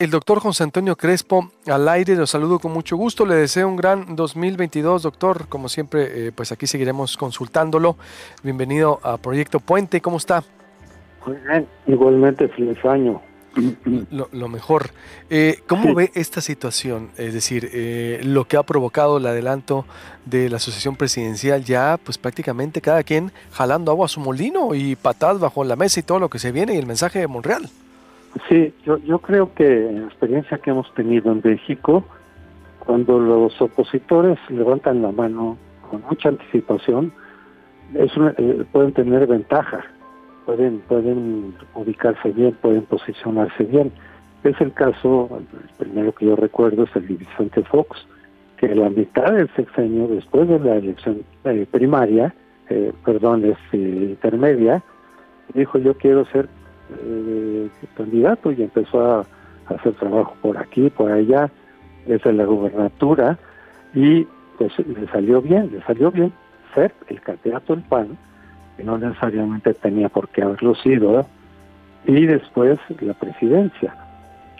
El doctor José Antonio Crespo al aire, lo saludo con mucho gusto, le deseo un gran 2022, doctor. Como siempre, eh, pues aquí seguiremos consultándolo. Bienvenido a Proyecto Puente, ¿cómo está? Muy bien, igualmente feliz año. Lo, mejor. Eh, ¿Cómo ve esta situación? Es decir, eh, lo que ha provocado el adelanto de la asociación presidencial, ya pues prácticamente cada quien jalando agua a su molino y patadas bajo la mesa y todo lo que se viene y el mensaje de Monreal. Sí, yo, yo creo que en la experiencia que hemos tenido en México, cuando los opositores levantan la mano con mucha anticipación, es eh, pueden tener ventaja, pueden, pueden ubicarse bien, pueden posicionarse bien. Es el caso, el primero que yo recuerdo es el de Vicente Fox, que la mitad del sexenio, después de la elección eh, primaria, eh, perdón, es intermedia, dijo yo quiero ser eh, candidato y empezó a, hacer trabajo por aquí, por allá, desde la gubernatura y pues le salió bien, le salió bien ser el candidato del PAN, que no necesariamente tenía por qué haberlo sido, y después la presidencia.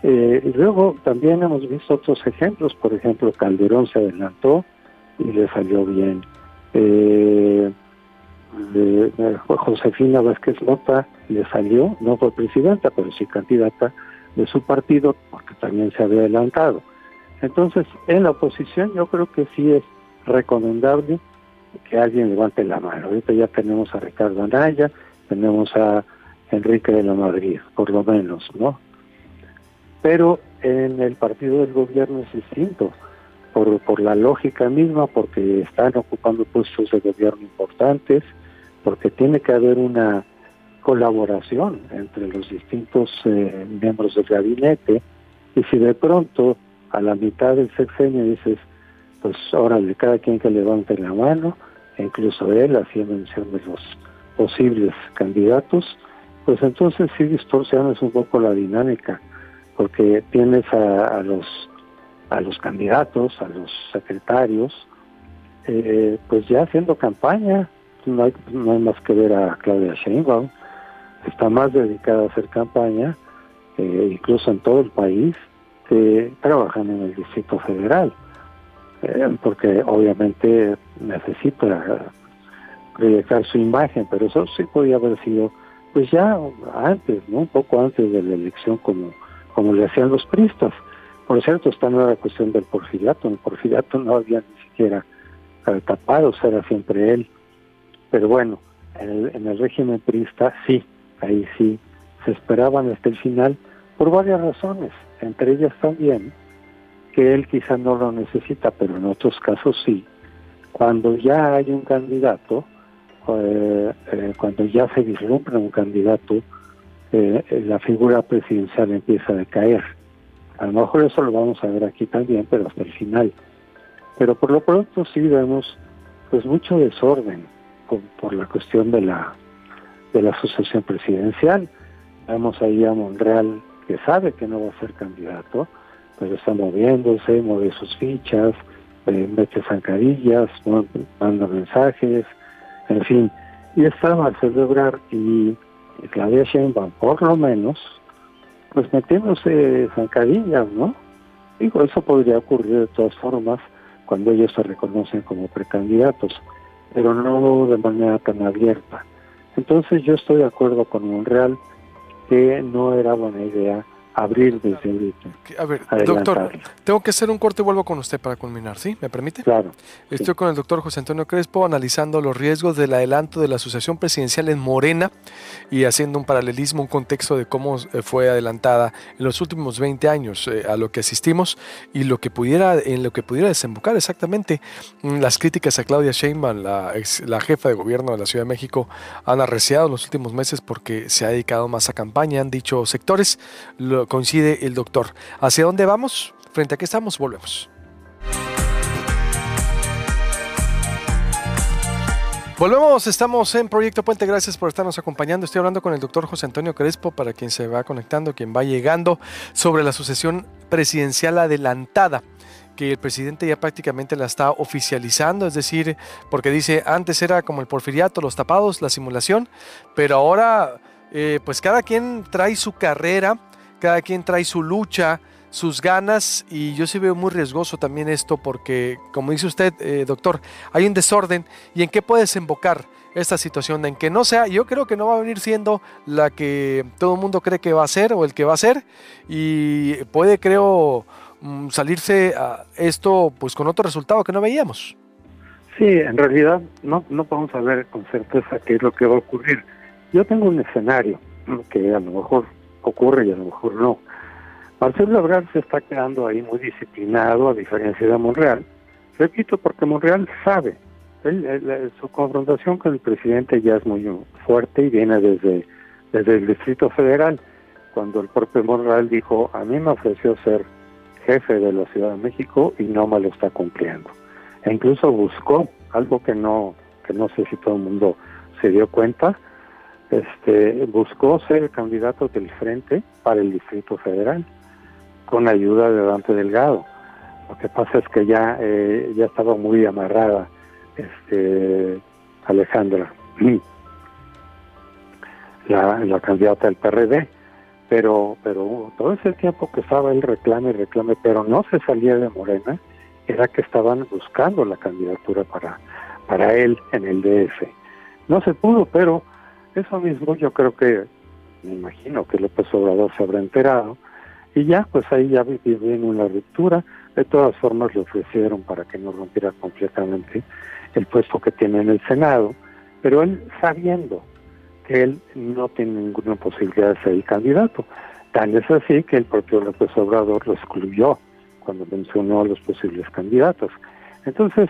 Eh, y luego también hemos visto otros ejemplos, por ejemplo, Calderón se adelantó y le salió bien. Eh, de, Josefina Vázquez Lota le salió, no fue presidenta, pero sí candidata de su partido, porque también se había adelantado. Entonces, en la oposición yo creo que sí es recomendable que alguien levante la mano. Ahorita ya tenemos a Ricardo Anaya, tenemos a Enrique de la Madrid, por lo menos, ¿no? Pero en el partido del gobierno es distinto, por, por la lógica misma, porque están ocupando puestos de gobierno importantes, porque tiene que haber una colaboración entre los distintos eh, miembros del gabinete y si de pronto a la mitad del sexenio dices, pues órale, cada quien que levante la mano, incluso él hacía mención de los posibles candidatos, pues entonces sí distorsionas un poco la dinámica, porque tienes a, los a los candidatos, a los secretarios, eh, pues ya haciendo campaña, no hay, no hay más que ver a Claudia Sheinbaum, está más dedicada a hacer campaña, eh, incluso en todo el país, que trabajan en el Distrito Federal, eh, porque obviamente necesita proyectar su imagen, pero eso sí podía haber sido, pues ya antes, ¿no? Un poco antes de la elección, como, como le hacían los pristas. Por cierto, no era cuestión del porfiriato, el porfiriato no había ni siquiera tapado, era siempre él. Pero bueno, en el, régimen priista sí, ahí sí, se esperaban hasta el final por varias razones, entre ellas también que él quizá no lo necesita, pero en otros casos sí. Cuando ya hay un candidato, eh, eh, cuando ya se vislumbra un candidato, eh, la figura presidencial empieza a decaer. A lo mejor eso lo vamos a ver aquí también, pero hasta el final. Pero por lo pronto sí vemos pues mucho desorden, por, la cuestión de la de la asociación presidencial. Vemos ahí a Monreal que sabe que no va a ser candidato, pero está moviéndose, mueve sus fichas, eh, mete zancadillas, manda mensajes, en fin. Y está Marcelo Ebrard y Claudia Sheinbaum, por lo menos, pues metiéndose zancadillas, ¿no? Digo, eso podría ocurrir de todas formas cuando ellos se reconocen como precandidatos pero no de manera tan abierta. Entonces yo estoy de acuerdo con Monreal que no era buena idea abrir desde ahorita. A ver, doctor, tengo que hacer un corte y vuelvo con usted para culminar, ¿sí? ¿Me permite? Claro. Estoy con el doctor José Antonio Crespo analizando los riesgos del adelanto de la Asociación Presidencial en Morena y haciendo un paralelismo, un contexto de cómo eh, fue adelantada en los últimos 20 años eh, a lo que asistimos y lo que pudiera, en lo que pudiera desembocar exactamente mm, las críticas a Claudia Sheinbaum, la, la jefa de gobierno de la Ciudad de México, han arreciado en los últimos meses porque se ha dedicado más a campaña, han dicho sectores, lo, coincide el doctor. ¿Hacia dónde vamos? ¿Frente a qué estamos? Volvemos. Volvemos, estamos en Proyecto Puente, gracias por estarnos acompañando. Estoy hablando con el doctor José Antonio Crespo, para quien se va conectando, quien va llegando, sobre la sucesión presidencial adelantada que el presidente ya prácticamente la está oficializando, es decir, porque dice, antes era como el porfiriato, los tapados, la simulación, pero ahora eh, pues cada quien trae su carrera cada quien trae su lucha, sus ganas y yo sí veo muy riesgoso también esto porque, como dice usted, eh, doctor, hay un desorden y en qué puede desembocar esta situación, en que no sea, yo creo que no va a venir siendo la que todo el mundo cree que va a ser o el que va a ser y puede, creo, mm, salirse a esto pues con otro resultado que no veíamos. Sí, en realidad no, no podemos saber con certeza qué es lo que va a ocurrir. Yo tengo un escenario que a lo mejor ocurre y a lo mejor no. Marcelo Ebrard se está quedando ahí muy disciplinado, a diferencia de Monreal. Repito, porque Monreal sabe, su confrontación con el presidente ya es muy fuerte y viene desde, desde el Distrito Federal, cuando el propio Monreal dijo, a mí me ofreció ser jefe de la Ciudad de México y no me lo está cumpliendo. E incluso buscó algo que no, que no sé si todo el mundo se dio cuenta, este, buscó ser el candidato del frente para el Distrito Federal con ayuda de Dante Delgado. Lo que pasa es que ya, eh, ya estaba muy amarrada este, Alejandra, la, la candidata del PRD, pero, pero todo ese tiempo que estaba él reclame y reclame, pero no se salía de Morena, era que estaban buscando la candidatura para, para él en el DF. No se pudo, pero eso mismo yo creo que, me imagino que López Obrador se habrá enterado, y ya, pues ahí ya viene una ruptura. De todas formas le ofrecieron para que no rompiera completamente el puesto que tiene en el Senado, pero él sabiendo que él no tiene ninguna posibilidad de ser el candidato. Tan es así que el propio López Obrador lo excluyó cuando mencionó a los posibles candidatos. Entonces,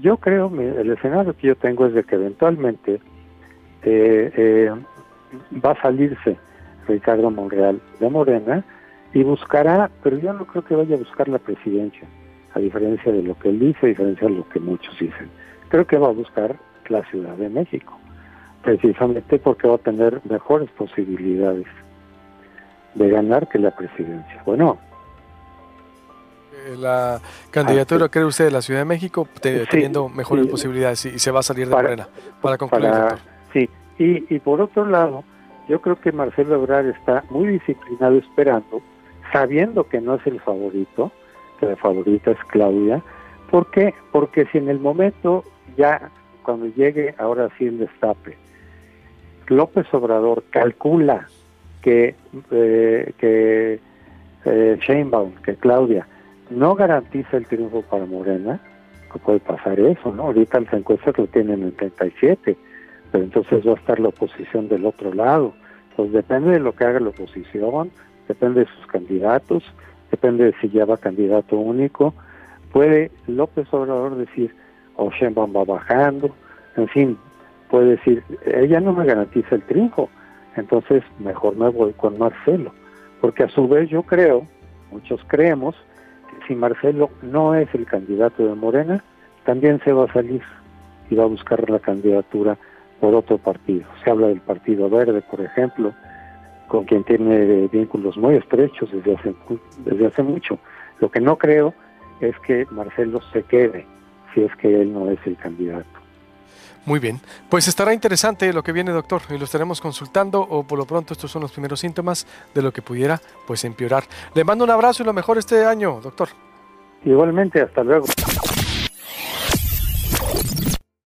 yo creo, el escenario que yo tengo es de que eventualmente eh, eh, va a salirse Ricardo Monreal de Morena y buscará, pero yo no creo que vaya a buscar la presidencia, a diferencia de lo que él dice, a diferencia de lo que muchos dicen. Creo que va a buscar la Ciudad de México, precisamente porque va a tener mejores posibilidades de ganar que la presidencia. Bueno. Eh, la candidatura, cree usted, de la Ciudad de México, teniendo mejores posibilidades y, se va a salir de Morena, para concluir. Sí, y, y por otro lado, yo creo que Marcelo Ebrard está muy disciplinado esperando sabiendo que no es el favorito, que la favorita es Claudia. ¿Por qué? Porque si en el momento ya, cuando llegue ahora sí el destape, López Obrador calcula que, eh, que eh, Sheinbaum, que Claudia, no garantiza el triunfo para Morena, que puede pasar eso, ¿no? Ahorita las encuestas lo tienen en 37, pero entonces va a estar la oposición del otro lado. Pues depende de lo que haga la oposición, depende de sus candidatos, depende de si ya va candidato único. Puede López Obrador decir, o Sheinbaum va bajando, en fin, puede decir, ella no me garantiza el triunfo, entonces mejor me voy con Marcelo, porque a su vez yo creo, muchos creemos, que si Marcelo no es el candidato de Morena, también se va a salir y va a buscar la candidatura por otro partido. Se habla del Partido Verde, por ejemplo, con quien tiene vínculos muy estrechos desde hace, desde hace mucho. Lo que no creo es que Marcelo se quede si es que él no es el candidato. Muy bien, pues estará interesante lo que viene, doctor, y lo estaremos consultando, o por lo pronto estos son los primeros síntomas de lo que pudiera pues empeorar. Le mando un abrazo y lo mejor este año, doctor. Igualmente, hasta luego.